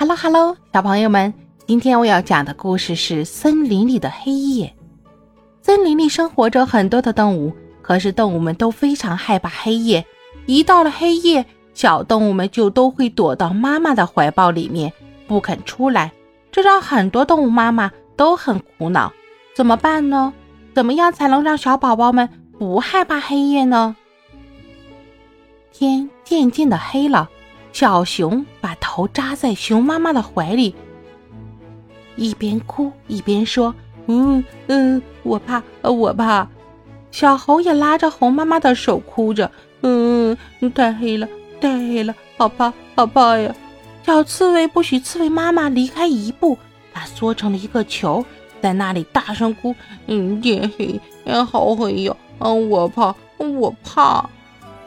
Hello Hello，小朋友们，今天我要讲的故事是森林里的黑夜。森林里生活着很多的动物，可是动物们都非常害怕黑夜。一到了黑夜，小动物们就都会躲到妈妈的怀抱里面，不肯出来。这让很多动物妈妈都很苦恼。怎么办呢？怎么样才能让小宝宝们不害怕黑夜呢？天渐渐的黑了。小熊把头扎在熊妈妈的怀里，一边哭一边说：“嗯嗯，我怕，我怕。”小猴也拉着猴妈妈的手，哭着：“嗯，太黑了，太黑了，好怕，好怕呀！”小刺猬不许刺猬妈妈离开一步，它缩成了一个球，在那里大声哭：“嗯，天黑，好黑呀！嗯，我怕，我怕。”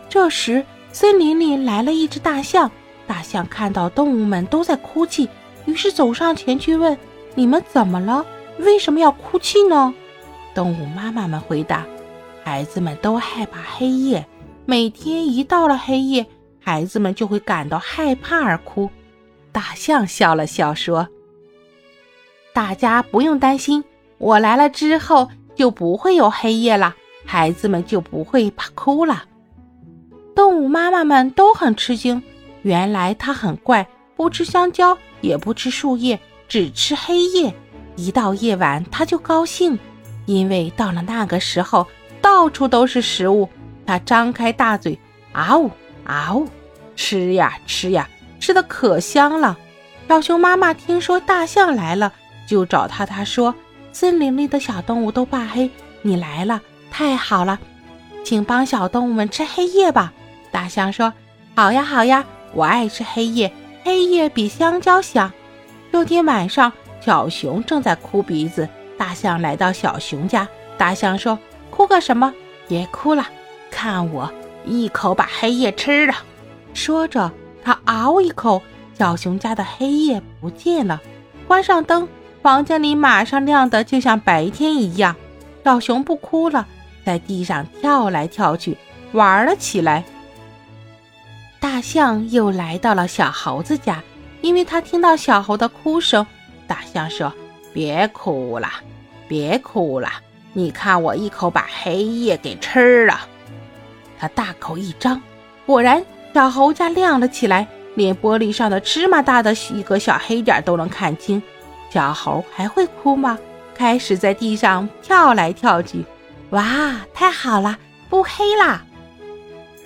这时。森林里来了一只大象，大象看到动物们都在哭泣，于是走上前去问：“你们怎么了？为什么要哭泣呢？”动物妈妈们回答：“孩子们都害怕黑夜，每天一到了黑夜，孩子们就会感到害怕而哭。”大象笑了笑说：“大家不用担心，我来了之后就不会有黑夜了，孩子们就不会怕哭了。”动物妈妈们都很吃惊，原来它很怪，不吃香蕉，也不吃树叶，只吃黑夜。一到夜晚，它就高兴，因为到了那个时候，到处都是食物。它张开大嘴，啊呜啊呜，吃呀吃呀，吃的可香了。小熊妈妈听说大象来了，就找它，它说：“森林里的小动物都怕黑，你来了，太好了，请帮小动物们吃黑夜吧。”大象说：“好呀，好呀，我爱吃黑夜，黑夜比香蕉香。”这天晚上，小熊正在哭鼻子。大象来到小熊家，大象说：“哭个什么？别哭了，看我一口把黑夜吃了。”说着，他嗷一口，小熊家的黑夜不见了。关上灯，房间里马上亮得就像白天一样。小熊不哭了，在地上跳来跳去，玩了起来。大象又来到了小猴子家，因为他听到小猴的哭声。大象说：“别哭了，别哭了，你看我一口把黑夜给吃了。”他大口一张，果然小猴家亮了起来，连玻璃上的芝麻大的一个小黑点都能看清。小猴还会哭吗？开始在地上跳来跳去。哇，太好了，不黑啦！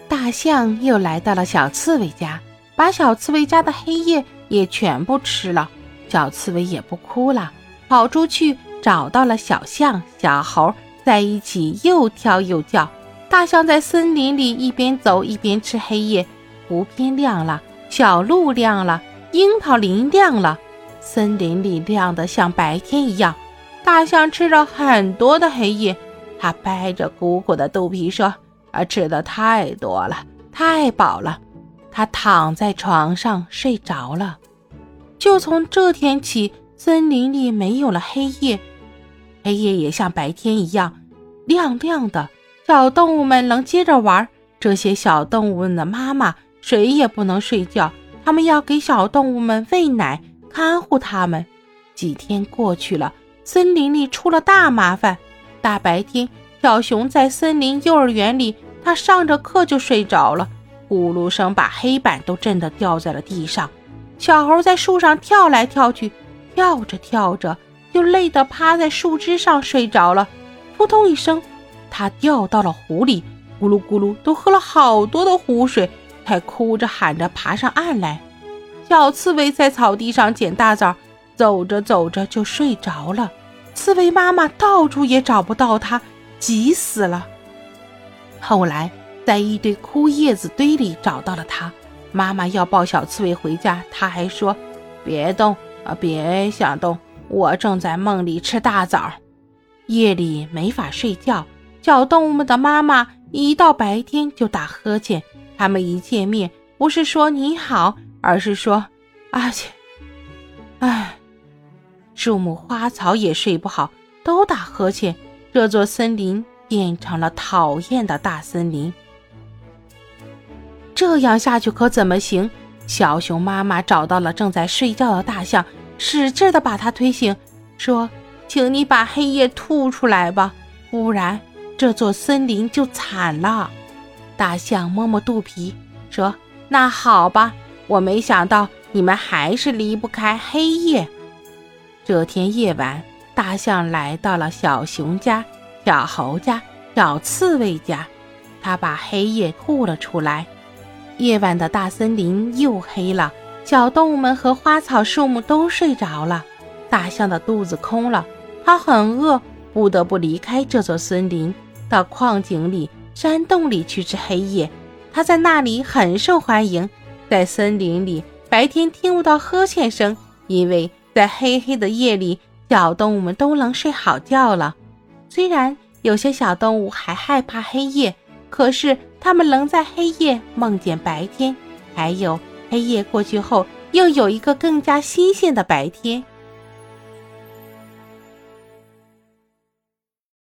大象又来到了小刺猬家，把小刺猬家的黑夜也全部吃了。小刺猬也不哭了，跑出去找到了小象、小猴，在一起又跳又叫。大象在森林里一边走一边吃黑夜。湖边亮了，小路亮了，樱桃林亮了，森林里亮得像白天一样。大象吃了很多的黑夜，它掰着鼓鼓的肚皮说。他吃的太多了，太饱了，他躺在床上睡着了。就从这天起，森林里没有了黑夜，黑夜也像白天一样亮亮的。小动物们能接着玩。这些小动物们的妈妈谁也不能睡觉，他们要给小动物们喂奶，看护它们。几天过去了，森林里出了大麻烦。大白天，小熊在森林幼儿园里。他上着课就睡着了，呼噜声把黑板都震得掉在了地上。小猴在树上跳来跳去，跳着跳着就累得趴在树枝上睡着了。扑通一声，他掉到了湖里，咕噜咕噜都喝了好多的湖水，才哭着喊着爬上岸来。小刺猬在草地上捡大枣，走着走着就睡着了。刺猬妈妈到处也找不到它，急死了。后来，在一堆枯叶子堆里找到了它。妈妈要抱小刺猬回家，它还说：“别动啊，别想动，我正在梦里吃大枣。”夜里没法睡觉，小动物们的妈妈一到白天就打呵欠。他们一见面，不是说你好，而是说：“阿切，唉。”树木花草也睡不好，都打呵欠。这座森林。变成了讨厌的大森林。这样下去可怎么行？小熊妈妈找到了正在睡觉的大象，使劲的把它推醒，说：“请你把黑夜吐出来吧，不然这座森林就惨了。”大象摸摸肚皮，说：“那好吧，我没想到你们还是离不开黑夜。”这天夜晚，大象来到了小熊家、小猴家、小刺猬家，他把黑夜吐了出来。夜晚的大森林又黑了，小动物们和花草树木都睡着了。大象的肚子空了，它很饿，不得不离开这座森林，到矿井里、山洞里去吃黑夜。它在那里很受欢迎。在森林里，白天听不到呵欠声，因为。在黑黑的夜里，小动物们都能睡好觉了。虽然有些小动物还害怕黑夜，可是它们能在黑夜梦见白天。还有，黑夜过去后，又有一个更加新鲜的白天。